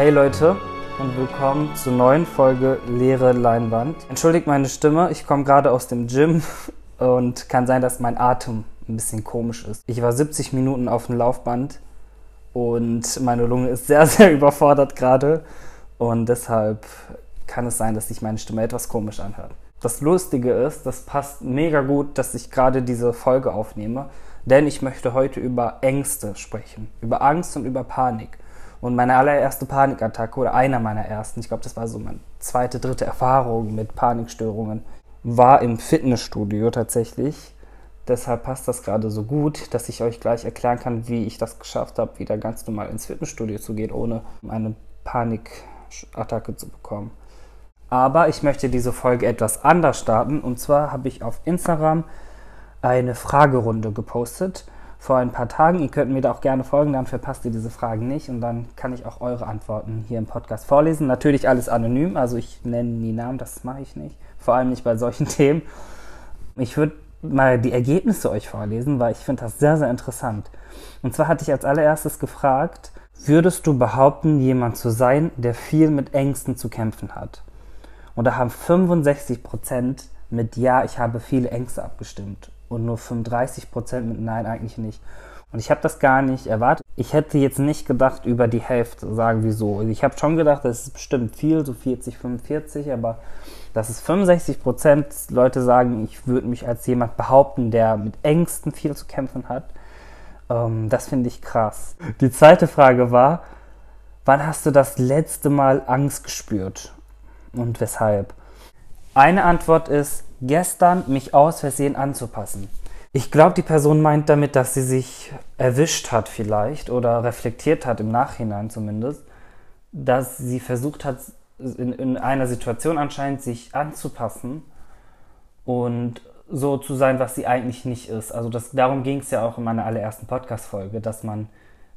Hey Leute und willkommen zur neuen Folge Leere Leinwand. Entschuldigt meine Stimme, ich komme gerade aus dem Gym und kann sein, dass mein Atem ein bisschen komisch ist. Ich war 70 Minuten auf dem Laufband und meine Lunge ist sehr, sehr überfordert gerade und deshalb kann es sein, dass sich meine Stimme etwas komisch anhört. Das Lustige ist, das passt mega gut, dass ich gerade diese Folge aufnehme, denn ich möchte heute über Ängste sprechen, über Angst und über Panik. Und meine allererste Panikattacke oder einer meiner ersten, ich glaube, das war so meine zweite, dritte Erfahrung mit Panikstörungen, war im Fitnessstudio tatsächlich. Deshalb passt das gerade so gut, dass ich euch gleich erklären kann, wie ich das geschafft habe, wieder ganz normal ins Fitnessstudio zu gehen, ohne eine Panikattacke zu bekommen. Aber ich möchte diese Folge etwas anders starten. Und zwar habe ich auf Instagram eine Fragerunde gepostet vor ein paar Tagen. Ihr könnt mir da auch gerne folgen, dann verpasst ihr diese Fragen nicht und dann kann ich auch eure Antworten hier im Podcast vorlesen. Natürlich alles anonym, also ich nenne nie Namen, das mache ich nicht. Vor allem nicht bei solchen Themen. Ich würde mal die Ergebnisse euch vorlesen, weil ich finde das sehr, sehr interessant. Und zwar hatte ich als allererstes gefragt, würdest du behaupten, jemand zu sein, der viel mit Ängsten zu kämpfen hat? Und da haben 65 Prozent mit Ja, ich habe viele Ängste abgestimmt und nur 35 Prozent mit Nein eigentlich nicht. Und ich habe das gar nicht erwartet. Ich hätte jetzt nicht gedacht, über die Hälfte sagen wieso. Ich habe schon gedacht, das ist bestimmt viel, so 40, 45, aber dass es 65 Prozent Leute sagen, ich würde mich als jemand behaupten, der mit Ängsten viel zu kämpfen hat, ähm, das finde ich krass. Die zweite Frage war, wann hast du das letzte Mal Angst gespürt und weshalb? Eine Antwort ist, gestern mich aus Versehen anzupassen. Ich glaube, die Person meint damit, dass sie sich erwischt hat vielleicht oder reflektiert hat im Nachhinein zumindest, dass sie versucht hat, in, in einer Situation anscheinend sich anzupassen und so zu sein, was sie eigentlich nicht ist. Also das, darum ging es ja auch in meiner allerersten Podcast-Folge, dass man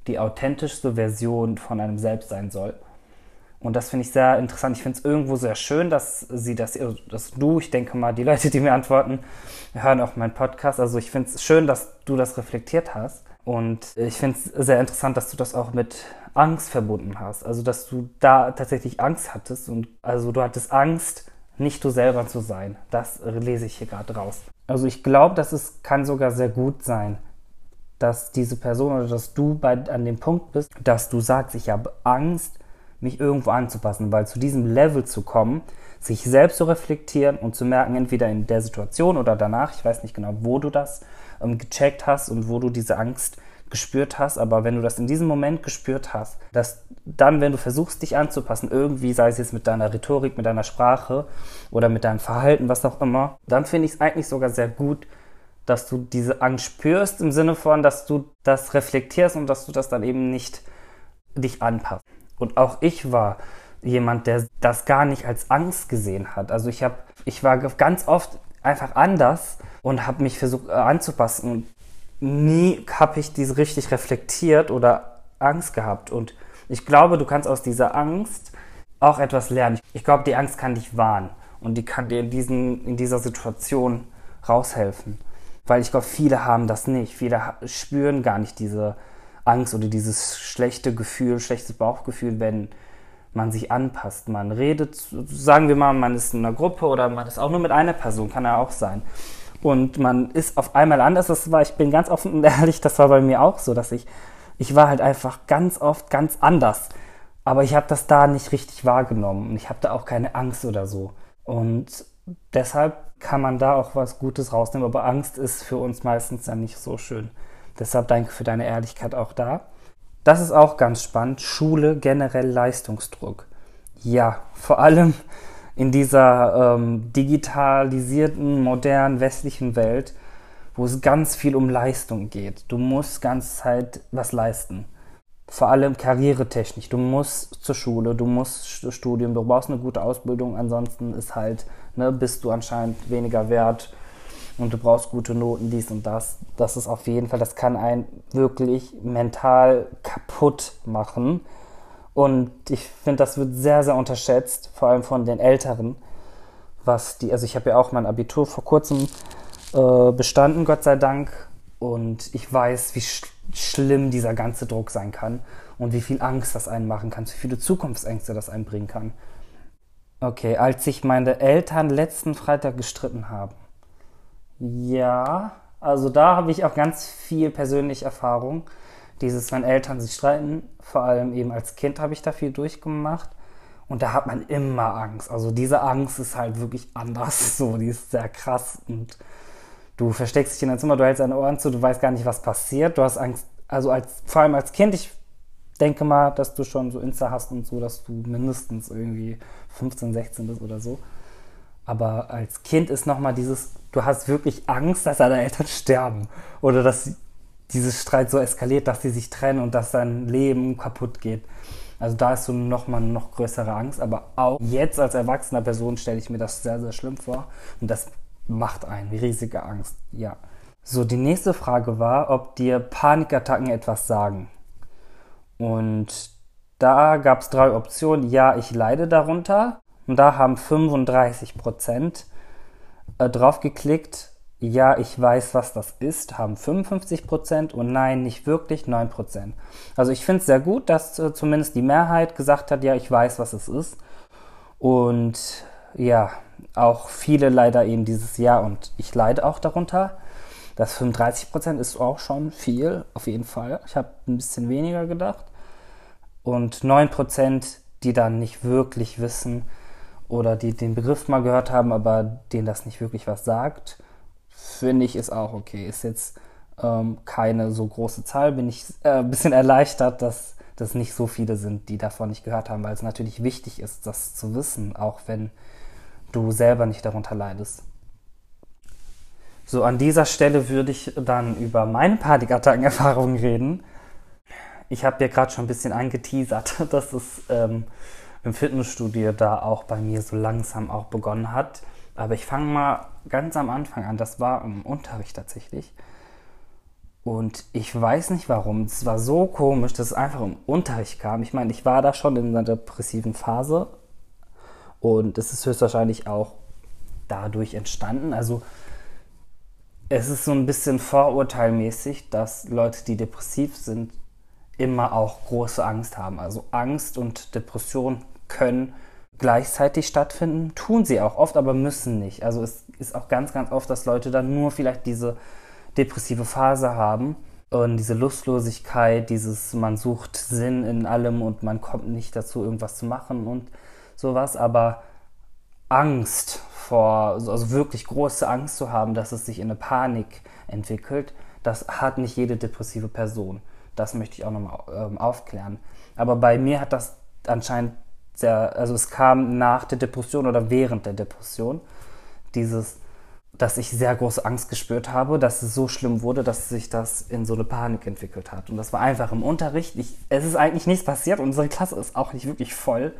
die authentischste Version von einem selbst sein soll. Und das finde ich sehr interessant. Ich finde es irgendwo sehr schön, dass sie das, also dass du, ich denke mal, die Leute, die mir antworten, hören auch meinen Podcast. Also ich finde es schön, dass du das reflektiert hast. Und ich finde es sehr interessant, dass du das auch mit Angst verbunden hast. Also dass du da tatsächlich Angst hattest und also du hattest Angst, nicht du selber zu sein. Das lese ich hier gerade raus. Also ich glaube, dass es kann sogar sehr gut sein, dass diese Person oder dass du bei, an dem Punkt bist, dass du sagst, ich habe Angst, mich irgendwo anzupassen, weil zu diesem Level zu kommen, sich selbst zu reflektieren und zu merken, entweder in der Situation oder danach, ich weiß nicht genau, wo du das ähm, gecheckt hast und wo du diese Angst gespürt hast, aber wenn du das in diesem Moment gespürt hast, dass dann, wenn du versuchst, dich anzupassen, irgendwie, sei es jetzt mit deiner Rhetorik, mit deiner Sprache oder mit deinem Verhalten, was auch immer, dann finde ich es eigentlich sogar sehr gut, dass du diese Angst spürst im Sinne von, dass du das reflektierst und dass du das dann eben nicht dich anpasst. Und auch ich war jemand, der das gar nicht als Angst gesehen hat. Also ich habe, ich war ganz oft einfach anders und habe mich versucht äh, anzupassen. Nie habe ich diese richtig reflektiert oder Angst gehabt. Und ich glaube, du kannst aus dieser Angst auch etwas lernen. Ich glaube, die Angst kann dich warnen und die kann dir in, diesen, in dieser Situation raushelfen. Weil ich glaube, viele haben das nicht. Viele spüren gar nicht diese Angst oder dieses schlechte Gefühl, schlechtes Bauchgefühl, wenn man sich anpasst. Man redet, sagen wir mal, man ist in einer Gruppe oder man ist auch nur mit einer Person, kann ja auch sein. Und man ist auf einmal anders. Das war, ich bin ganz offen und ehrlich, das war bei mir auch so, dass ich, ich war halt einfach ganz oft ganz anders. Aber ich habe das da nicht richtig wahrgenommen und ich habe da auch keine Angst oder so. Und deshalb kann man da auch was Gutes rausnehmen. Aber Angst ist für uns meistens ja nicht so schön. Deshalb danke für deine Ehrlichkeit auch da. Das ist auch ganz spannend. Schule generell Leistungsdruck. Ja, vor allem in dieser ähm, digitalisierten, modernen, westlichen Welt, wo es ganz viel um Leistung geht. Du musst ganz Zeit was leisten. Vor allem karrieretechnisch. Du musst zur Schule, du musst Studium, du brauchst eine gute Ausbildung, ansonsten ist halt, ne, bist du anscheinend weniger wert und du brauchst gute Noten, dies und das. Das ist auf jeden Fall, das kann einen wirklich mental kaputt machen. Und ich finde, das wird sehr, sehr unterschätzt, vor allem von den Älteren. Was die, also ich habe ja auch mein Abitur vor kurzem äh, bestanden, Gott sei Dank. Und ich weiß, wie schlimm dieser ganze Druck sein kann und wie viel Angst das einen machen kann, wie viele Zukunftsängste das einen bringen kann. Okay, als sich meine Eltern letzten Freitag gestritten haben. Ja, also da habe ich auch ganz viel persönliche Erfahrung. Dieses, wenn Eltern sich streiten, vor allem eben als Kind habe ich da viel durchgemacht. Und da hat man immer Angst. Also diese Angst ist halt wirklich anders. So, die ist sehr krass. Und du versteckst dich in dein Zimmer, du hältst deine Ohren zu, du weißt gar nicht, was passiert. Du hast Angst, also als, vor allem als Kind, ich denke mal, dass du schon so Insta hast und so, dass du mindestens irgendwie 15, 16 bist oder so. Aber als Kind ist nochmal dieses, du hast wirklich Angst, dass deine Eltern sterben. Oder dass dieses Streit so eskaliert, dass sie sich trennen und dass dein Leben kaputt geht. Also da ist so nochmal noch größere Angst. Aber auch jetzt als erwachsener Person stelle ich mir das sehr, sehr schlimm vor. Und das macht einen riesige Angst. Ja. So, die nächste Frage war, ob dir Panikattacken etwas sagen. Und da gab es drei Optionen. Ja, ich leide darunter. Und da haben 35 Prozent äh, drauf geklickt. Ja, ich weiß, was das ist, haben 55 Prozent und nein, nicht wirklich 9 Prozent. Also ich finde es sehr gut, dass äh, zumindest die Mehrheit gesagt hat, ja, ich weiß, was es ist. Und ja, auch viele leider eben dieses Jahr und ich leide auch darunter. Das 35 Prozent ist auch schon viel, auf jeden Fall. Ich habe ein bisschen weniger gedacht. Und 9 Prozent, die dann nicht wirklich wissen oder die den Begriff mal gehört haben, aber denen das nicht wirklich was sagt, finde ich, ist auch okay. Ist jetzt ähm, keine so große Zahl. Bin ich äh, ein bisschen erleichtert, dass das nicht so viele sind, die davon nicht gehört haben, weil es natürlich wichtig ist, das zu wissen, auch wenn du selber nicht darunter leidest. So, an dieser Stelle würde ich dann über meine Panikattacken-Erfahrungen reden. Ich habe ja gerade schon ein bisschen angeteasert, dass es ähm, im Fitnessstudio da auch bei mir so langsam auch begonnen hat. Aber ich fange mal ganz am Anfang an. Das war im Unterricht tatsächlich. Und ich weiß nicht warum. Es war so komisch, dass es einfach im Unterricht kam. Ich meine, ich war da schon in einer depressiven Phase und es ist höchstwahrscheinlich auch dadurch entstanden. Also es ist so ein bisschen vorurteilmäßig, dass Leute, die depressiv sind, immer auch große Angst haben. Also Angst und Depression können gleichzeitig stattfinden, tun sie auch oft, aber müssen nicht. Also es ist auch ganz, ganz oft, dass Leute dann nur vielleicht diese depressive Phase haben und diese Lustlosigkeit, dieses man sucht Sinn in allem und man kommt nicht dazu, irgendwas zu machen und sowas, aber Angst vor, also wirklich große Angst zu haben, dass es sich in eine Panik entwickelt, das hat nicht jede depressive Person. Das möchte ich auch nochmal ähm, aufklären. Aber bei mir hat das anscheinend sehr, also es kam nach der Depression oder während der Depression, dieses, dass ich sehr große Angst gespürt habe, dass es so schlimm wurde, dass sich das in so eine Panik entwickelt hat. Und das war einfach im Unterricht. Ich, es ist eigentlich nichts passiert. Unsere Klasse ist auch nicht wirklich voll.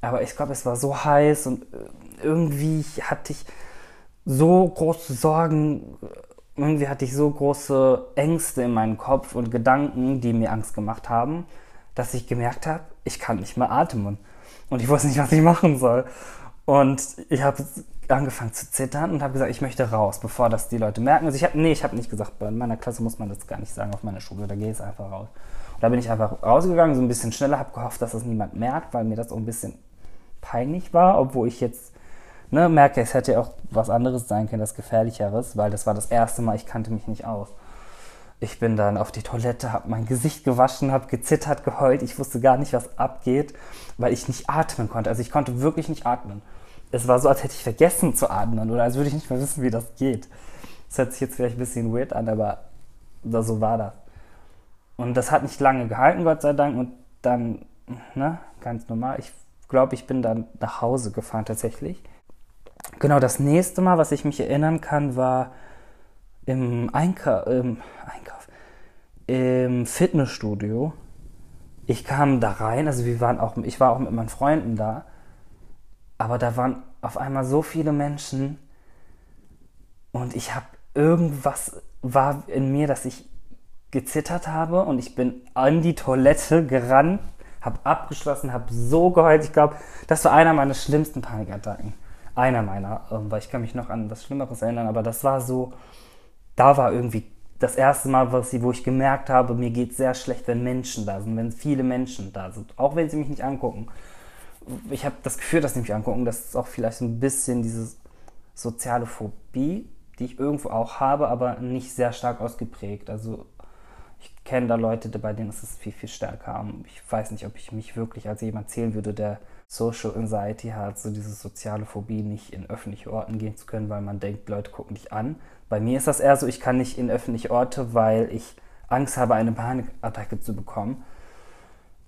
Aber ich glaube, es war so heiß und äh, irgendwie hatte ich so große Sorgen, irgendwie hatte ich so große Ängste in meinem Kopf und Gedanken, die mir Angst gemacht haben, dass ich gemerkt habe, ich kann nicht mehr atmen. Und ich wusste nicht, was ich machen soll. Und ich habe angefangen zu zittern und habe gesagt, ich möchte raus, bevor das die Leute merken. Also ich habe, nee, ich habe nicht gesagt, bei meiner Klasse muss man das gar nicht sagen, auf meiner Schule, da gehe ich einfach raus. Und da bin ich einfach rausgegangen, so ein bisschen schneller, habe gehofft, dass das niemand merkt, weil mir das auch ein bisschen peinlich war, obwohl ich jetzt ne, merke, es hätte auch was anderes sein können, das Gefährlicheres, weil das war das erste Mal, ich kannte mich nicht aus. Ich bin dann auf die Toilette, habe mein Gesicht gewaschen, habe gezittert, geheult. Ich wusste gar nicht, was abgeht, weil ich nicht atmen konnte. Also ich konnte wirklich nicht atmen. Es war so, als hätte ich vergessen zu atmen oder als würde ich nicht mehr wissen, wie das geht. Das hört sich jetzt vielleicht ein bisschen weird an, aber so war das. Und das hat nicht lange gehalten, Gott sei Dank. Und dann, ne, ganz normal. Ich glaube, ich bin dann nach Hause gefahren tatsächlich. Genau, das nächste Mal, was ich mich erinnern kann, war im, Einka im Einkauf, im Fitnessstudio. Ich kam da rein, also wir waren auch, ich war auch mit meinen Freunden da, aber da waren auf einmal so viele Menschen und ich habe irgendwas war in mir, dass ich gezittert habe und ich bin an die Toilette gerannt, habe abgeschlossen, habe so geheult. Ich glaube, das war einer meiner schlimmsten Panikattacken. Einer meiner, ähm, weil ich kann mich noch an was Schlimmeres erinnern, aber das war so, da war irgendwie das erste Mal, was, wo ich gemerkt habe, mir geht es sehr schlecht, wenn Menschen da sind, wenn viele Menschen da sind, auch wenn sie mich nicht angucken. Ich habe das Gefühl, dass sie mich angucken, das ist auch vielleicht ein bisschen diese soziale Phobie, die ich irgendwo auch habe, aber nicht sehr stark ausgeprägt. Also ich kenne da Leute, bei denen ist es viel, viel stärker. Ich weiß nicht, ob ich mich wirklich als jemand zählen würde, der Social Anxiety hat, so diese soziale Phobie, nicht in öffentliche Orten gehen zu können, weil man denkt, Leute gucken dich an. Bei mir ist das eher so, ich kann nicht in öffentliche Orte, weil ich Angst habe, eine Panikattacke zu bekommen.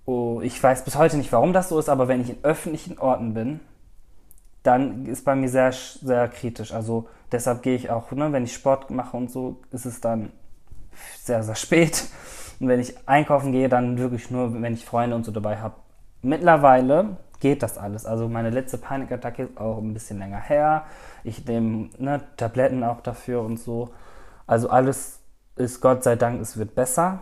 Oh, ich weiß bis heute nicht, warum das so ist, aber wenn ich in öffentlichen Orten bin, dann ist bei mir sehr, sehr kritisch. Also deshalb gehe ich auch, ne, wenn ich Sport mache und so, ist es dann sehr, sehr spät. Und wenn ich einkaufen gehe, dann wirklich nur, wenn ich Freunde und so dabei habe. Mittlerweile geht das alles. Also meine letzte Panikattacke ist auch ein bisschen länger her. Ich nehme ne, Tabletten auch dafür und so. Also alles ist Gott sei Dank, es wird besser.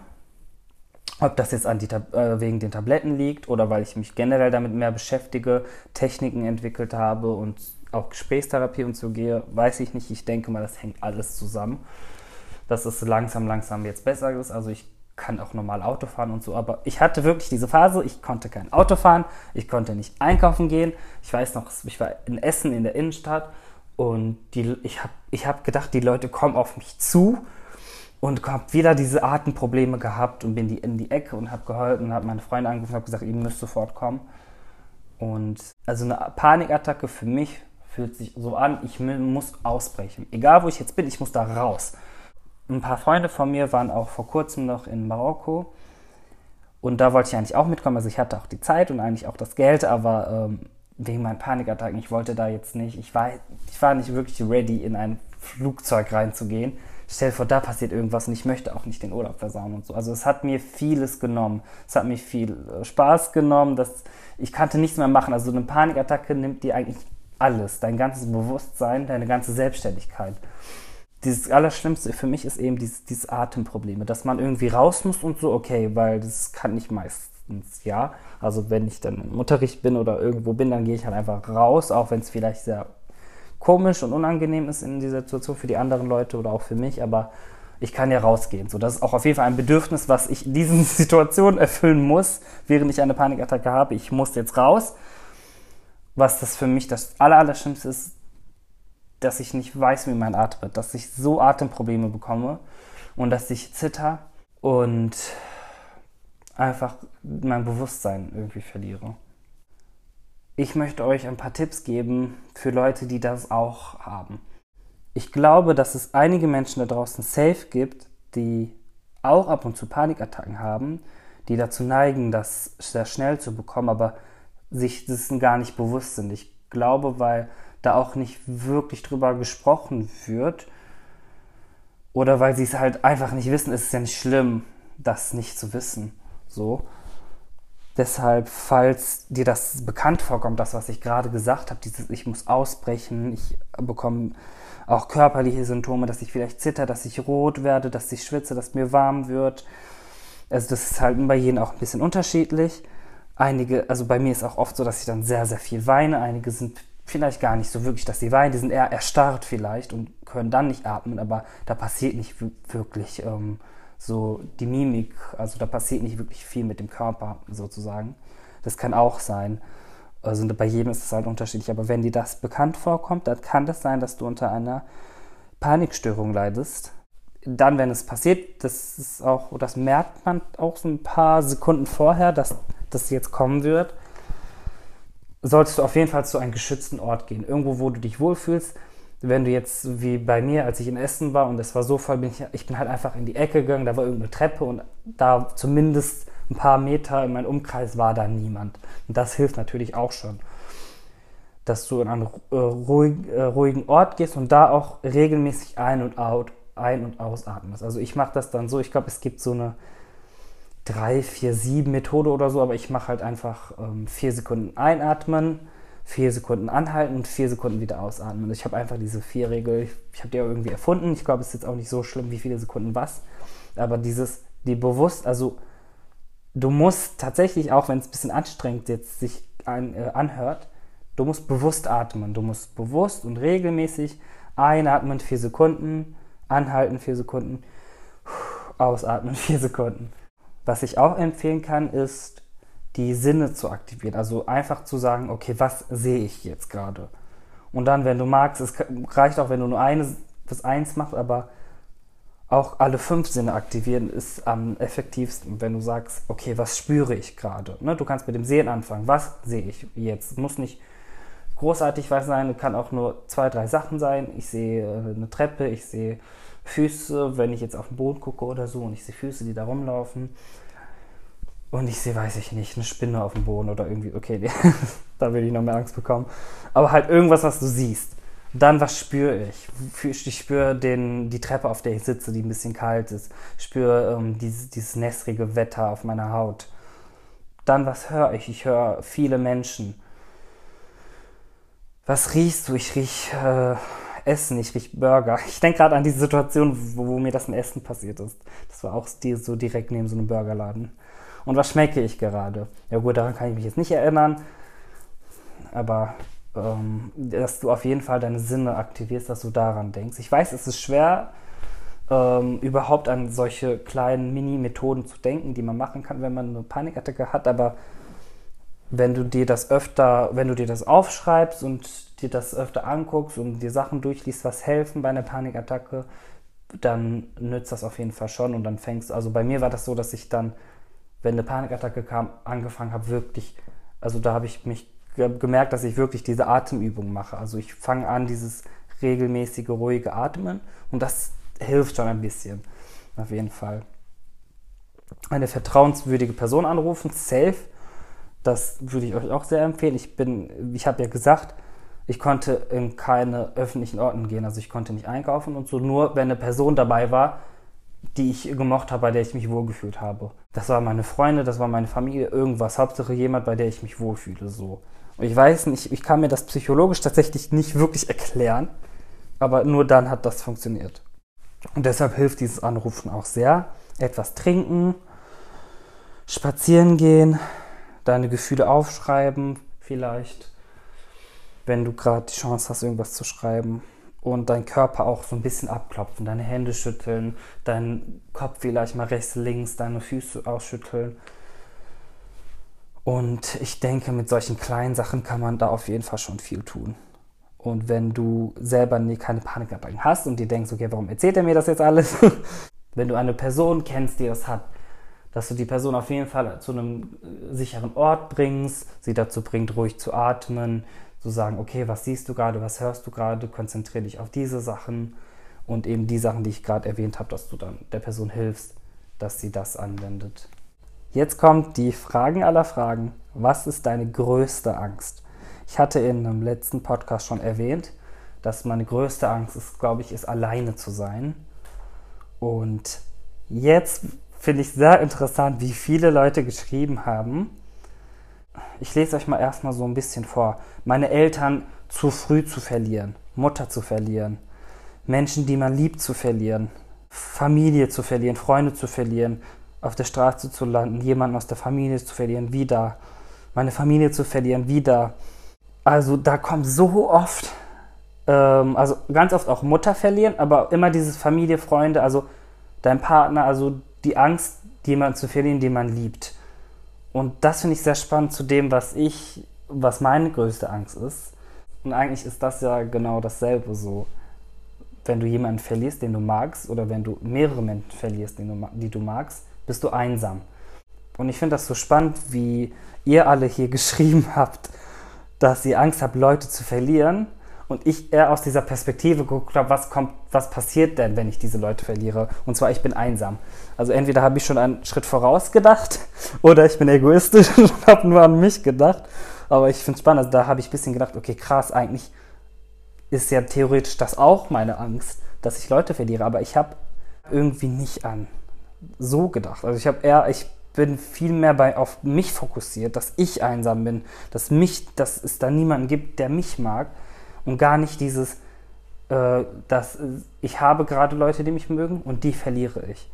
Ob das jetzt äh, wegen den Tabletten liegt oder weil ich mich generell damit mehr beschäftige, Techniken entwickelt habe und auch Gesprächstherapie und so gehe, weiß ich nicht. Ich denke mal, das hängt alles zusammen. Dass es langsam, langsam jetzt besser ist. Also ich kann auch normal Auto fahren und so, aber ich hatte wirklich diese Phase, ich konnte kein Auto fahren, ich konnte nicht einkaufen gehen. Ich weiß noch, ich war in Essen in der Innenstadt und die, ich habe ich hab gedacht, die Leute kommen auf mich zu und habe wieder diese Atemprobleme gehabt und bin die in die Ecke und habe geheult und habe meine Freunde angerufen und habe gesagt, ihr müsst sofort kommen. Und also eine Panikattacke für mich fühlt sich so an, ich muss ausbrechen. Egal wo ich jetzt bin, ich muss da raus. Ein paar Freunde von mir waren auch vor kurzem noch in Marokko. Und da wollte ich eigentlich auch mitkommen. Also ich hatte auch die Zeit und eigentlich auch das Geld, aber ähm, wegen meinen Panikattacken, ich wollte da jetzt nicht, ich war, ich war nicht wirklich ready, in ein Flugzeug reinzugehen. Stell dir vor, da passiert irgendwas und ich möchte auch nicht den Urlaub versauen und so. Also es hat mir vieles genommen. Es hat mir viel äh, Spaß genommen. Dass ich kannte nichts mehr machen. Also eine Panikattacke nimmt dir eigentlich alles. Dein ganzes Bewusstsein, deine ganze Selbstständigkeit dieses Allerschlimmste für mich ist eben dieses, dieses Atemprobleme, dass man irgendwie raus muss und so, okay, weil das kann ich meistens, ja. Also wenn ich dann im Unterricht bin oder irgendwo bin, dann gehe ich halt einfach raus, auch wenn es vielleicht sehr komisch und unangenehm ist in dieser Situation für die anderen Leute oder auch für mich, aber ich kann ja rausgehen. So, das ist auch auf jeden Fall ein Bedürfnis, was ich in diesen Situationen erfüllen muss, während ich eine Panikattacke habe. Ich muss jetzt raus. Was das für mich das Allerallerschlimmste ist, dass ich nicht weiß, wie Atem wird, dass ich so Atemprobleme bekomme und dass ich zitter und einfach mein Bewusstsein irgendwie verliere. Ich möchte euch ein paar Tipps geben für Leute, die das auch haben. Ich glaube, dass es einige Menschen da draußen safe gibt, die auch ab und zu Panikattacken haben, die dazu neigen, das sehr schnell zu bekommen, aber sich dessen gar nicht bewusst sind. Ich glaube, weil da auch nicht wirklich drüber gesprochen wird. Oder weil sie es halt einfach nicht wissen, ist es ja nicht schlimm, das nicht zu wissen. So. Deshalb, falls dir das bekannt vorkommt, das, was ich gerade gesagt habe, dieses Ich muss ausbrechen, ich bekomme auch körperliche Symptome, dass ich vielleicht zitter, dass ich rot werde, dass ich schwitze, dass mir warm wird. Also das ist halt bei jedem auch ein bisschen unterschiedlich. Einige, also bei mir ist auch oft so, dass ich dann sehr, sehr viel weine. Einige sind vielleicht gar nicht so wirklich, dass sie weinen, die sind eher erstarrt vielleicht und können dann nicht atmen, aber da passiert nicht wirklich ähm, so die Mimik, also da passiert nicht wirklich viel mit dem Körper sozusagen. Das kann auch sein. Also bei jedem ist es halt unterschiedlich, aber wenn dir das bekannt vorkommt, dann kann das sein, dass du unter einer Panikstörung leidest. Dann, wenn es passiert, das ist auch, das merkt man auch so ein paar Sekunden vorher, dass das jetzt kommen wird solltest du auf jeden Fall zu einem geschützten Ort gehen. Irgendwo, wo du dich wohlfühlst. Wenn du jetzt, wie bei mir, als ich in Essen war und es war so voll, bin ich, ich bin halt einfach in die Ecke gegangen, da war irgendeine Treppe und da zumindest ein paar Meter in meinem Umkreis war da niemand. Und das hilft natürlich auch schon. Dass du in einen äh, ruhig, äh, ruhigen Ort gehst und da auch regelmäßig ein und out, ein- und ausatmest. Also ich mache das dann so, ich glaube, es gibt so eine 3, 4, 7 Methode oder so, aber ich mache halt einfach ähm, 4 Sekunden einatmen, 4 Sekunden anhalten und 4 Sekunden wieder ausatmen. Also ich habe einfach diese vier Regel, ich, ich habe die auch irgendwie erfunden. Ich glaube, es ist jetzt auch nicht so schlimm, wie viele Sekunden was, aber dieses, die bewusst, also du musst tatsächlich, auch wenn es ein bisschen anstrengend jetzt sich ein, äh, anhört, du musst bewusst atmen. Du musst bewusst und regelmäßig einatmen, 4 Sekunden, anhalten, 4 Sekunden ausatmen, vier Sekunden. Was ich auch empfehlen kann, ist, die Sinne zu aktivieren. Also einfach zu sagen, okay, was sehe ich jetzt gerade? Und dann, wenn du magst, es reicht auch, wenn du nur eine bis eins machst, aber auch alle fünf Sinne aktivieren ist am effektivsten, wenn du sagst, okay, was spüre ich gerade? Ne? Du kannst mit dem Sehen anfangen. Was sehe ich jetzt? Muss nicht großartig was sein, kann auch nur zwei, drei Sachen sein. Ich sehe äh, eine Treppe, ich sehe Füße, wenn ich jetzt auf den Boden gucke oder so und ich sehe Füße, die da rumlaufen. Und ich sehe, weiß ich nicht, eine Spinne auf dem Boden oder irgendwie, okay, da würde ich noch mehr Angst bekommen. Aber halt irgendwas, was du siehst. Dann, was spüre ich? Ich spüre den, die Treppe, auf der ich sitze, die ein bisschen kalt ist. Ich spüre ähm, dieses, dieses nässrige Wetter auf meiner Haut. Dann, was höre ich? Ich höre viele Menschen. Was riechst du? Ich riech äh, Essen, ich riech Burger. Ich denke gerade an diese Situation, wo, wo, mir das im Essen passiert ist. Das war auch so direkt neben so einem Burgerladen. Und was schmecke ich gerade? Ja gut, daran kann ich mich jetzt nicht erinnern. Aber ähm, dass du auf jeden Fall deine Sinne aktivierst, dass du daran denkst. Ich weiß, es ist schwer, ähm, überhaupt an solche kleinen Mini-Methoden zu denken, die man machen kann, wenn man eine Panikattacke hat, aber wenn du dir das öfter, wenn du dir das aufschreibst und dir das öfter anguckst und dir Sachen durchliest, was helfen bei einer Panikattacke, dann nützt das auf jeden Fall schon und dann fängst, also bei mir war das so, dass ich dann, wenn eine Panikattacke kam, angefangen habe, wirklich, also da habe ich mich gemerkt, dass ich wirklich diese Atemübung mache. Also ich fange an, dieses regelmäßige, ruhige Atmen und das hilft schon ein bisschen. Auf jeden Fall. Eine vertrauenswürdige Person anrufen, safe. Das würde ich euch auch sehr empfehlen. Ich bin, ich habe ja gesagt, ich konnte in keine öffentlichen Orten gehen, also ich konnte nicht einkaufen und so, nur wenn eine Person dabei war, die ich gemocht habe, bei der ich mich wohlgefühlt habe. Das war meine Freunde, das war meine Familie, irgendwas, Hauptsache jemand, bei der ich mich wohlfühle, so. Ich weiß nicht, ich kann mir das psychologisch tatsächlich nicht wirklich erklären, aber nur dann hat das funktioniert. Und deshalb hilft dieses Anrufen auch sehr. Etwas trinken, spazieren gehen, deine Gefühle aufschreiben, vielleicht, wenn du gerade die Chance hast, irgendwas zu schreiben. Und deinen Körper auch so ein bisschen abklopfen, deine Hände schütteln, deinen Kopf vielleicht mal rechts, links, deine Füße ausschütteln und ich denke, mit solchen kleinen Sachen kann man da auf jeden Fall schon viel tun. Und wenn du selber nie keine Panikattacken hast und dir denkst, okay, warum erzählt er mir das jetzt alles? wenn du eine Person kennst, die das hat, dass du die Person auf jeden Fall zu einem sicheren Ort bringst, sie dazu bringt, ruhig zu atmen, zu sagen, okay, was siehst du gerade, was hörst du gerade, konzentriere dich auf diese Sachen und eben die Sachen, die ich gerade erwähnt habe, dass du dann der Person hilfst, dass sie das anwendet. Jetzt kommt die Fragen aller Fragen. Was ist deine größte Angst? Ich hatte in einem letzten Podcast schon erwähnt, dass meine größte Angst ist, glaube ich, ist alleine zu sein. Und jetzt finde ich sehr interessant, wie viele Leute geschrieben haben. Ich lese euch mal erstmal so ein bisschen vor. Meine Eltern zu früh zu verlieren, Mutter zu verlieren, Menschen, die man liebt, zu verlieren, Familie zu verlieren, Freunde zu verlieren, auf der Straße zu landen, jemanden aus der Familie zu verlieren, wieder, meine Familie zu verlieren, wieder. Also da kommt so oft, ähm, also ganz oft auch Mutter verlieren, aber immer dieses Familie, Freunde, also dein Partner, also die Angst, jemanden zu verlieren, den man liebt. Und das finde ich sehr spannend zu dem, was ich, was meine größte Angst ist. Und eigentlich ist das ja genau dasselbe so. Wenn du jemanden verlierst, den du magst, oder wenn du mehrere Menschen verlierst, die du, die du magst, bist du einsam. Und ich finde das so spannend, wie ihr alle hier geschrieben habt, dass ihr Angst habt, Leute zu verlieren. Und ich eher aus dieser Perspektive geguckt habe, was kommt, was passiert denn, wenn ich diese Leute verliere? Und zwar, ich bin einsam. Also entweder habe ich schon einen Schritt voraus gedacht oder ich bin egoistisch und habe nur an mich gedacht. Aber ich finde es spannend. Also da habe ich ein bisschen gedacht, okay, krass, eigentlich ist ja theoretisch das auch meine Angst, dass ich Leute verliere. Aber ich habe irgendwie nicht an so gedacht. Also ich habe eher, ich bin viel mehr bei, auf mich fokussiert, dass ich einsam bin, dass mich, dass es da niemanden gibt, der mich mag und gar nicht dieses, äh, dass ich habe gerade Leute, die mich mögen und die verliere ich.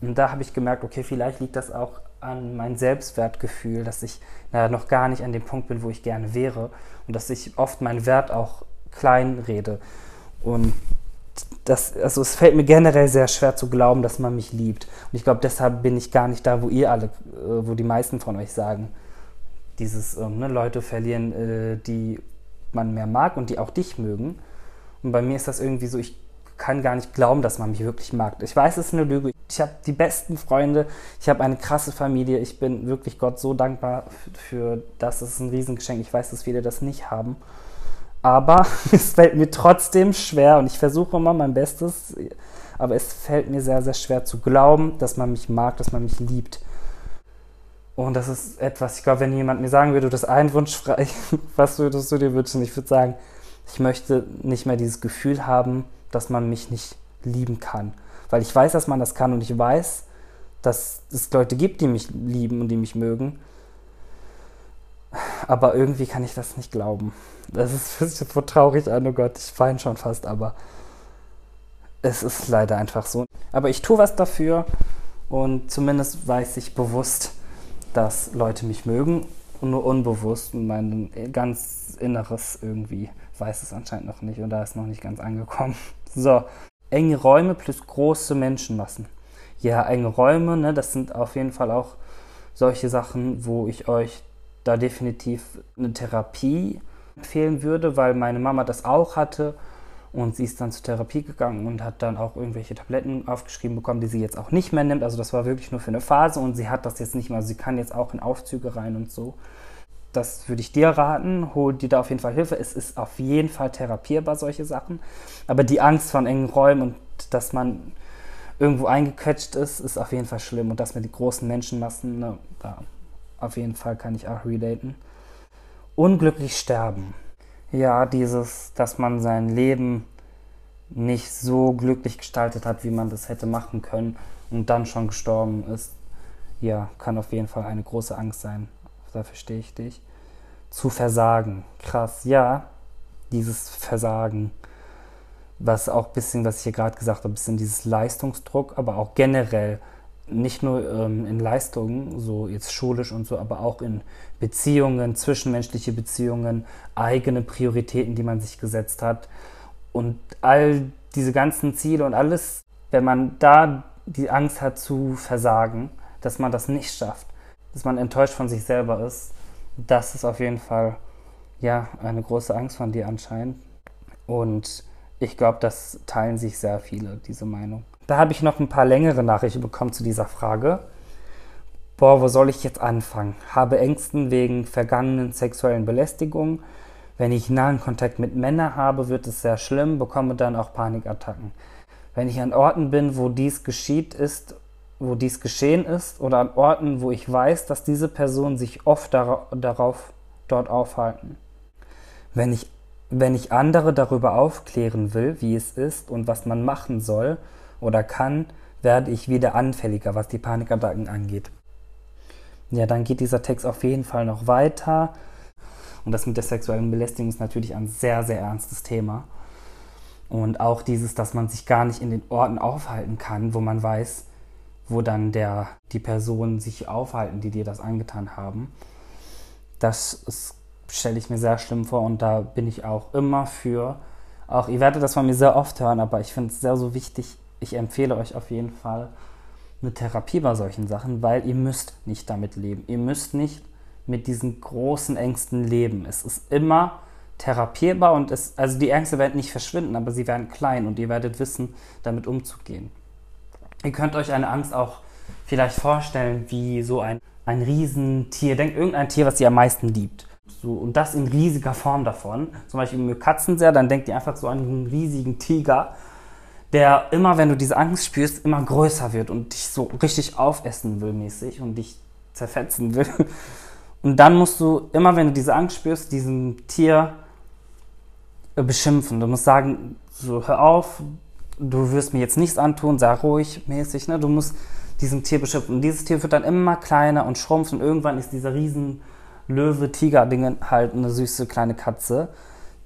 Und da habe ich gemerkt, okay, vielleicht liegt das auch an meinem Selbstwertgefühl, dass ich na, noch gar nicht an dem Punkt bin, wo ich gerne wäre und dass ich oft meinen Wert auch klein rede. Und das, also es fällt mir generell sehr schwer zu glauben, dass man mich liebt. Und ich glaube, deshalb bin ich gar nicht da, wo ihr alle, äh, wo die meisten von euch sagen, dieses ähm, ne, Leute verlieren, äh, die man mehr mag und die auch dich mögen. Und bei mir ist das irgendwie so, ich kann gar nicht glauben, dass man mich wirklich mag. Ich weiß, es ist eine Lüge. Ich habe die besten Freunde, ich habe eine krasse Familie. Ich bin wirklich Gott so dankbar für, das. Es ist ein Riesengeschenk. Ich weiß, dass viele das nicht haben. Aber es fällt mir trotzdem schwer und ich versuche immer mein Bestes. Aber es fällt mir sehr, sehr schwer zu glauben, dass man mich mag, dass man mich liebt. Und das ist etwas, ich glaube, wenn jemand mir sagen würde, du bist ein Wunsch frei, was würdest du dir wünschen? Ich würde sagen, ich möchte nicht mehr dieses Gefühl haben, dass man mich nicht lieben kann. Weil ich weiß, dass man das kann und ich weiß, dass es Leute gibt, die mich lieben und die mich mögen. Aber irgendwie kann ich das nicht glauben. Das ist für sich so traurig an, oh Gott, ich weine schon fast, aber es ist leider einfach so. Aber ich tue was dafür und zumindest weiß ich bewusst, dass Leute mich mögen nur unbewusst und mein ganz Inneres irgendwie weiß es anscheinend noch nicht und da ist noch nicht ganz angekommen. So, enge Räume plus große Menschenmassen. Ja, enge Räume, ne, das sind auf jeden Fall auch solche Sachen, wo ich euch da definitiv eine Therapie empfehlen würde, weil meine Mama das auch hatte und sie ist dann zur Therapie gegangen und hat dann auch irgendwelche Tabletten aufgeschrieben bekommen, die sie jetzt auch nicht mehr nimmt. Also das war wirklich nur für eine Phase und sie hat das jetzt nicht mehr. Also sie kann jetzt auch in Aufzüge rein und so. Das würde ich dir raten. Hol dir da auf jeden Fall Hilfe. Es ist auf jeden Fall therapierbar, solche Sachen. Aber die Angst von engen Räumen und dass man irgendwo eingequetscht ist, ist auf jeden Fall schlimm. Und das mit den großen Menschenmassen, ne, da auf jeden Fall kann ich auch relaten. Unglücklich sterben. Ja, dieses, dass man sein Leben nicht so glücklich gestaltet hat, wie man das hätte machen können und dann schon gestorben ist, ja, kann auf jeden Fall eine große Angst sein. Da verstehe ich dich. Zu versagen. Krass, ja, dieses Versagen, was auch ein bisschen, was ich hier gerade gesagt habe, ein bisschen dieses Leistungsdruck, aber auch generell nicht nur ähm, in Leistungen, so jetzt schulisch und so, aber auch in Beziehungen, zwischenmenschliche Beziehungen, eigene Prioritäten, die man sich gesetzt hat. Und all diese ganzen Ziele und alles, wenn man da die Angst hat zu versagen, dass man das nicht schafft, dass man enttäuscht von sich selber ist, das ist auf jeden Fall ja eine große Angst von dir anscheinend. Und ich glaube, das teilen sich sehr viele, diese Meinung. Da habe ich noch ein paar längere Nachrichten bekommen zu dieser Frage. Boah, wo soll ich jetzt anfangen? Habe Ängsten wegen vergangenen sexuellen Belästigungen. Wenn ich nahen Kontakt mit Männern habe, wird es sehr schlimm, bekomme dann auch Panikattacken. Wenn ich an Orten bin, wo dies geschieht ist, wo dies geschehen ist, oder an Orten, wo ich weiß, dass diese Personen sich oft darauf dort aufhalten. Wenn ich, wenn ich andere darüber aufklären will, wie es ist und was man machen soll, oder kann, werde ich wieder anfälliger, was die Panikattacken angeht. Ja, dann geht dieser Text auf jeden Fall noch weiter. Und das mit der sexuellen Belästigung ist natürlich ein sehr, sehr ernstes Thema. Und auch dieses, dass man sich gar nicht in den Orten aufhalten kann, wo man weiß, wo dann der, die Personen sich aufhalten, die dir das angetan haben. Das stelle ich mir sehr schlimm vor und da bin ich auch immer für. Auch ihr werdet das von mir sehr oft hören, aber ich finde es sehr so wichtig, ich empfehle euch auf jeden Fall eine Therapie bei solchen Sachen, weil ihr müsst nicht damit leben. Ihr müsst nicht mit diesen großen Ängsten leben. Es ist immer therapierbar und es, also die Ängste werden nicht verschwinden, aber sie werden klein und ihr werdet wissen, damit umzugehen. Ihr könnt euch eine Angst auch vielleicht vorstellen, wie so ein, ein Riesentier. Denkt irgendein Tier, was ihr am meisten liebt. So, und das in riesiger Form davon. Zum Beispiel mir Katzen sehr, dann denkt ihr einfach so an einen riesigen Tiger der immer, wenn du diese Angst spürst, immer größer wird und dich so richtig aufessen will mäßig und dich zerfetzen will. Und dann musst du immer, wenn du diese Angst spürst, diesem Tier äh, beschimpfen. Du musst sagen, so hör auf, du wirst mir jetzt nichts antun, sei ruhig mäßig. Ne? Du musst diesem Tier beschimpfen. Und dieses Tier wird dann immer kleiner und schrumpft und irgendwann ist dieser riesen Löwe, Tiger-Ding halt eine süße kleine Katze,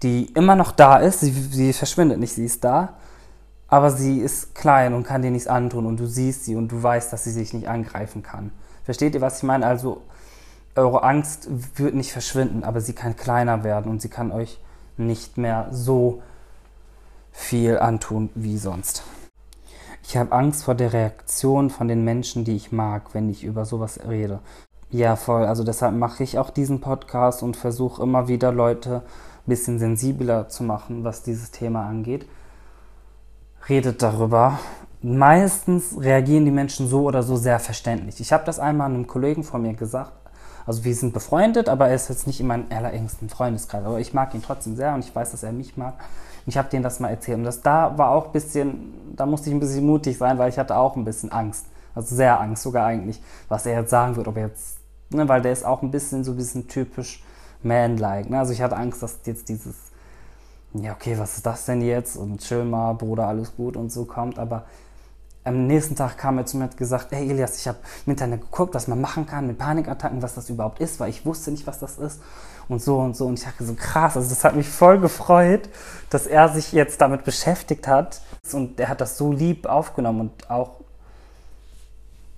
die immer noch da ist. Sie, sie verschwindet nicht, sie ist da aber sie ist klein und kann dir nichts antun und du siehst sie und du weißt, dass sie sich nicht angreifen kann. Versteht ihr, was ich meine? Also eure Angst wird nicht verschwinden, aber sie kann kleiner werden und sie kann euch nicht mehr so viel antun wie sonst. Ich habe Angst vor der Reaktion von den Menschen, die ich mag, wenn ich über sowas rede. Ja, voll. Also deshalb mache ich auch diesen Podcast und versuche immer wieder Leute ein bisschen sensibler zu machen, was dieses Thema angeht. Redet darüber. Meistens reagieren die Menschen so oder so sehr verständlich. Ich habe das einmal einem Kollegen von mir gesagt. Also wir sind befreundet, aber er ist jetzt nicht in meinem allerengsten Freundeskreis. Aber ich mag ihn trotzdem sehr und ich weiß, dass er mich mag. Ich habe denen das mal erzählt. Und das da war auch ein bisschen, da musste ich ein bisschen mutig sein, weil ich hatte auch ein bisschen Angst. Also sehr Angst sogar eigentlich, was er jetzt sagen wird, ob er jetzt, ne, weil der ist auch ein bisschen so ein bisschen typisch man-like. Ne? Also ich hatte Angst, dass jetzt dieses, ja okay, was ist das denn jetzt? Und chill mal, Bruder, alles gut und so kommt. Aber am nächsten Tag kam er zu mir und hat gesagt, hey Elias, ich habe im Internet geguckt, was man machen kann mit Panikattacken, was das überhaupt ist, weil ich wusste nicht, was das ist und so und so. Und ich dachte so, krass, also das hat mich voll gefreut, dass er sich jetzt damit beschäftigt hat. Und er hat das so lieb aufgenommen und auch,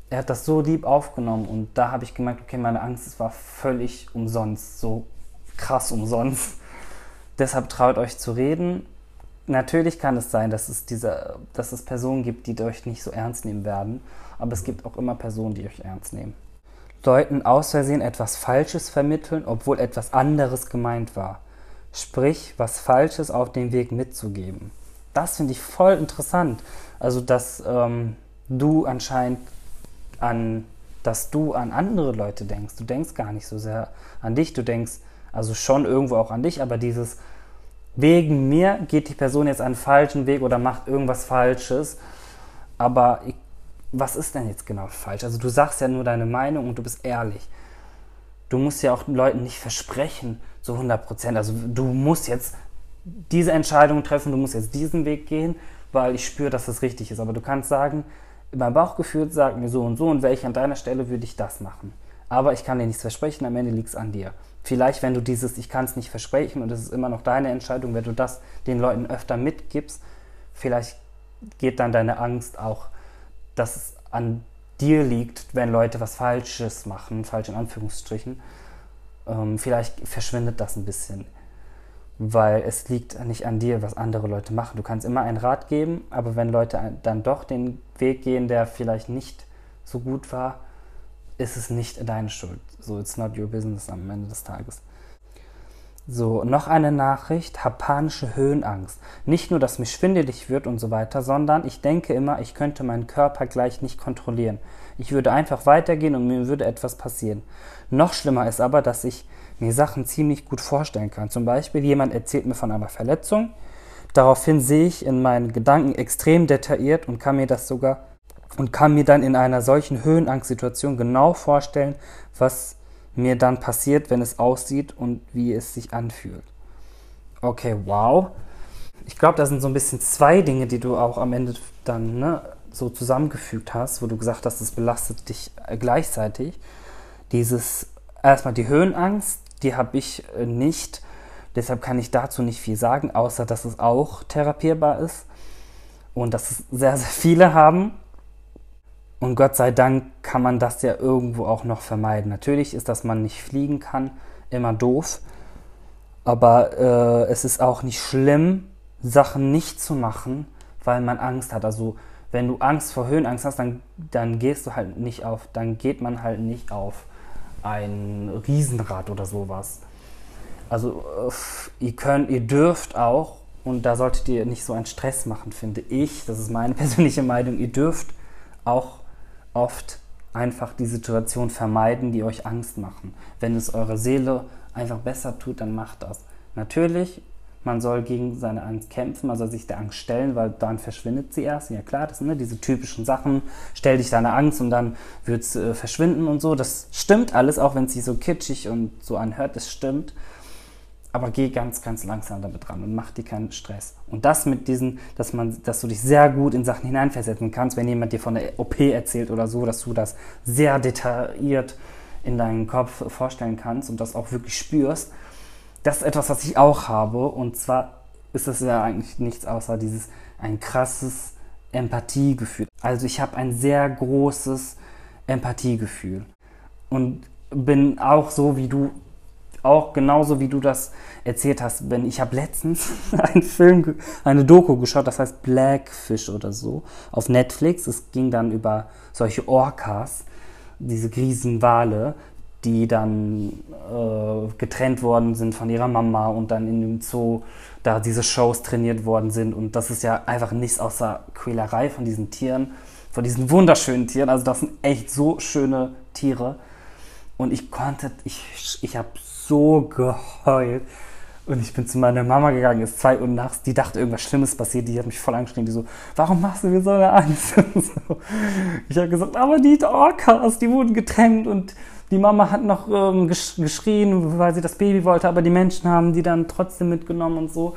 er hat das so lieb aufgenommen. Und da habe ich gemerkt, okay, meine Angst war völlig umsonst, so krass umsonst. Deshalb traut euch zu reden. Natürlich kann es sein, dass es, diese, dass es Personen gibt, die euch nicht so ernst nehmen werden. Aber es gibt auch immer Personen, die euch ernst nehmen. Leuten aus Versehen etwas Falsches vermitteln, obwohl etwas anderes gemeint war. Sprich, was Falsches auf dem Weg mitzugeben. Das finde ich voll interessant. Also, dass ähm, du anscheinend an, dass du an andere Leute denkst. Du denkst gar nicht so sehr an dich. Du denkst also schon irgendwo auch an dich, aber dieses wegen mir geht die Person jetzt einen falschen Weg oder macht irgendwas Falsches. Aber ich was ist denn jetzt genau falsch? Also du sagst ja nur deine Meinung und du bist ehrlich. Du musst ja auch den Leuten nicht versprechen, so 100 Prozent. Also du musst jetzt diese Entscheidung treffen, du musst jetzt diesen Weg gehen, weil ich spüre, dass es richtig ist. Aber du kannst sagen, mein Bauchgefühl sagt mir so und so und ich an deiner Stelle, würde ich das machen. Aber ich kann dir nichts versprechen, am Ende liegt es an dir. Vielleicht, wenn du dieses, ich kann es nicht versprechen und es ist immer noch deine Entscheidung, wenn du das den Leuten öfter mitgibst, vielleicht geht dann deine Angst auch dass es an dir liegt, wenn Leute was Falsches machen, falsch in Anführungsstrichen. Ähm, vielleicht verschwindet das ein bisschen, weil es liegt nicht an dir, was andere Leute machen. Du kannst immer einen Rat geben, aber wenn Leute dann doch den Weg gehen, der vielleicht nicht so gut war, ist es nicht deine Schuld. So, it's not your business am Ende des Tages. So, noch eine Nachricht, hab panische Höhenangst. Nicht nur, dass mir schwindelig wird und so weiter, sondern ich denke immer, ich könnte meinen Körper gleich nicht kontrollieren. Ich würde einfach weitergehen und mir würde etwas passieren. Noch schlimmer ist aber, dass ich mir Sachen ziemlich gut vorstellen kann. Zum Beispiel, jemand erzählt mir von einer Verletzung. Daraufhin sehe ich in meinen Gedanken extrem detailliert und kann mir das sogar und kann mir dann in einer solchen Höhenangstsituation genau vorstellen, was mir dann passiert, wenn es aussieht und wie es sich anfühlt. Okay, wow. Ich glaube, das sind so ein bisschen zwei Dinge, die du auch am Ende dann ne, so zusammengefügt hast, wo du gesagt hast, es belastet dich äh, gleichzeitig. Dieses, erstmal die Höhenangst, die habe ich äh, nicht. Deshalb kann ich dazu nicht viel sagen, außer dass es auch therapierbar ist und dass es sehr, sehr viele haben. Und Gott sei Dank kann man das ja irgendwo auch noch vermeiden. Natürlich ist, dass man nicht fliegen kann, immer doof. Aber äh, es ist auch nicht schlimm, Sachen nicht zu machen, weil man Angst hat. Also wenn du Angst vor Höhenangst hast, dann, dann gehst du halt nicht auf, dann geht man halt nicht auf ein Riesenrad oder sowas. Also ihr könnt, ihr dürft auch, und da solltet ihr nicht so einen Stress machen, finde ich, das ist meine persönliche Meinung, ihr dürft auch oft einfach die Situation vermeiden, die euch Angst machen. Wenn es eurer Seele einfach besser tut, dann macht das. Natürlich, man soll gegen seine Angst kämpfen, man soll sich der Angst stellen, weil dann verschwindet sie erst. Ja klar, das sind ne, diese typischen Sachen. Stell dich deine Angst und dann wird es äh, verschwinden und so. Das stimmt alles, auch wenn es sich so kitschig und so anhört, das stimmt aber geh ganz, ganz langsam damit ran und mach dir keinen Stress. Und das mit diesen, dass man, dass du dich sehr gut in Sachen hineinversetzen kannst, wenn jemand dir von der OP erzählt oder so, dass du das sehr detailliert in deinem Kopf vorstellen kannst und das auch wirklich spürst. Das ist etwas, was ich auch habe. Und zwar ist es ja eigentlich nichts außer dieses ein krasses Empathiegefühl. Also ich habe ein sehr großes Empathiegefühl und bin auch so wie du auch genauso wie du das erzählt hast, wenn ich habe letztens einen Film, eine Doku geschaut, das heißt Blackfish oder so, auf Netflix. Es ging dann über solche Orcas, diese Riesenwale, die dann äh, getrennt worden sind von ihrer Mama und dann in dem Zoo da diese Shows trainiert worden sind. Und das ist ja einfach nichts außer Quälerei von diesen Tieren, von diesen wunderschönen Tieren. Also das sind echt so schöne Tiere. Und ich konnte, ich, ich habe so geheult. Und ich bin zu meiner Mama gegangen, ist zwei Uhr nachts, die dachte, irgendwas Schlimmes passiert, die hat mich voll angeschrien, die so, warum machst du mir so eine Angst? so. Ich habe gesagt, aber die Orcas, die wurden getrennt und die Mama hat noch ähm, geschrien, weil sie das Baby wollte, aber die Menschen haben die dann trotzdem mitgenommen und so.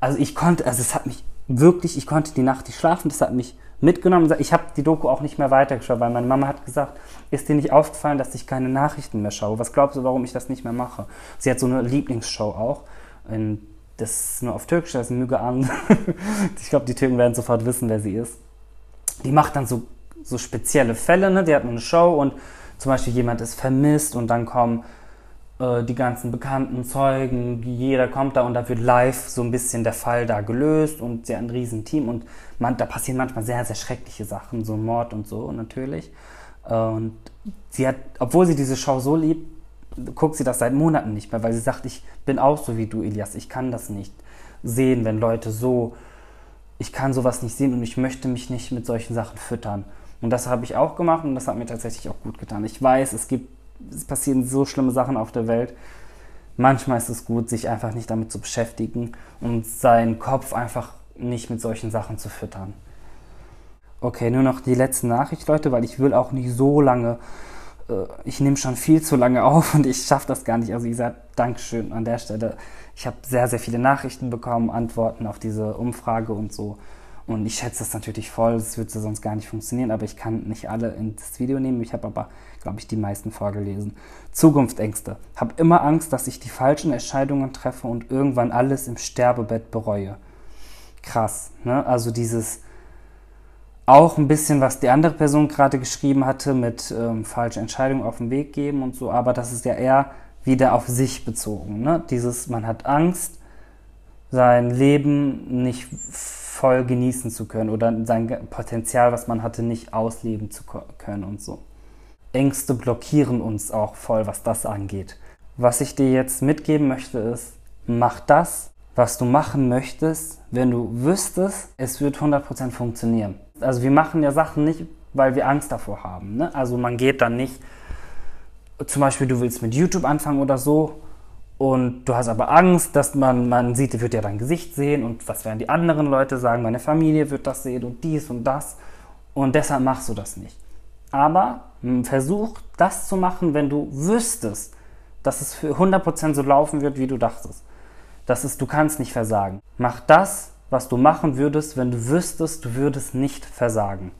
Also ich konnte, also es hat mich wirklich, ich konnte die Nacht nicht schlafen, das hat mich mitgenommen. Ich habe die Doku auch nicht mehr weitergeschaut, weil meine Mama hat gesagt, ist dir nicht aufgefallen, dass ich keine Nachrichten mehr schaue? Was glaubst du, warum ich das nicht mehr mache? Sie hat so eine Lieblingsshow auch. In, das ist nur auf Türkisch, das ist Müge an. ich glaube, die Türken werden sofort wissen, wer sie ist. Die macht dann so, so spezielle Fälle, ne? Die hat eine Show und zum Beispiel jemand ist vermisst und dann kommen äh, die ganzen bekannten Zeugen, jeder kommt da und da wird live so ein bisschen der Fall da gelöst und sie hat ein Riesenteam und man, da passieren manchmal sehr, sehr schreckliche Sachen, so Mord und so natürlich. Und sie hat, obwohl sie diese Show so liebt, guckt sie das seit Monaten nicht mehr, weil sie sagt, ich bin auch so wie du, Elias, ich kann das nicht sehen, wenn Leute so, ich kann sowas nicht sehen und ich möchte mich nicht mit solchen Sachen füttern. Und das habe ich auch gemacht und das hat mir tatsächlich auch gut getan. Ich weiß, es gibt, es passieren so schlimme Sachen auf der Welt. Manchmal ist es gut, sich einfach nicht damit zu beschäftigen und seinen Kopf einfach nicht mit solchen Sachen zu füttern. Okay, nur noch die letzte Nachricht, Leute, weil ich will auch nicht so lange, äh, ich nehme schon viel zu lange auf und ich schaffe das gar nicht. Also wie gesagt, Dankeschön an der Stelle. Ich habe sehr, sehr viele Nachrichten bekommen, Antworten auf diese Umfrage und so. Und ich schätze das natürlich voll, das würde sonst gar nicht funktionieren, aber ich kann nicht alle ins Video nehmen. Ich habe aber, glaube ich, die meisten vorgelesen. Zukunftsängste. Habe immer Angst, dass ich die falschen Entscheidungen treffe und irgendwann alles im Sterbebett bereue. Krass, ne? Also dieses auch ein bisschen, was die andere Person gerade geschrieben hatte, mit ähm, falsche Entscheidungen auf den Weg geben und so, aber das ist ja eher wieder auf sich bezogen. Ne? Dieses, man hat Angst, sein Leben nicht voll genießen zu können oder sein Potenzial, was man hatte, nicht ausleben zu können und so. Ängste blockieren uns auch voll, was das angeht. Was ich dir jetzt mitgeben möchte, ist, mach das, was du machen möchtest, wenn du wüsstest, es wird 100% funktionieren. Also wir machen ja Sachen nicht, weil wir Angst davor haben. Ne? Also man geht dann nicht, zum Beispiel du willst mit YouTube anfangen oder so und du hast aber Angst, dass man, man sieht, wird ja dein Gesicht sehen und was werden die anderen Leute sagen, meine Familie wird das sehen und dies und das. Und deshalb machst du das nicht. Aber versuch das zu machen, wenn du wüsstest, dass es für 100% so laufen wird, wie du dachtest. Das ist, du kannst nicht versagen. Mach das, was du machen würdest, wenn du wüsstest, du würdest nicht versagen.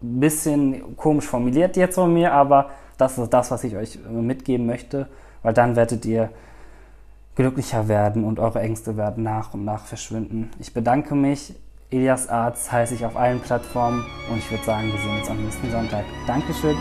Bisschen komisch formuliert jetzt von mir, aber das ist das, was ich euch mitgeben möchte weil dann werdet ihr glücklicher werden und eure Ängste werden nach und nach verschwinden. Ich bedanke mich. Elias Arzt heiße ich auf allen Plattformen und ich würde sagen, wir sehen uns am nächsten Sonntag. Dankeschön.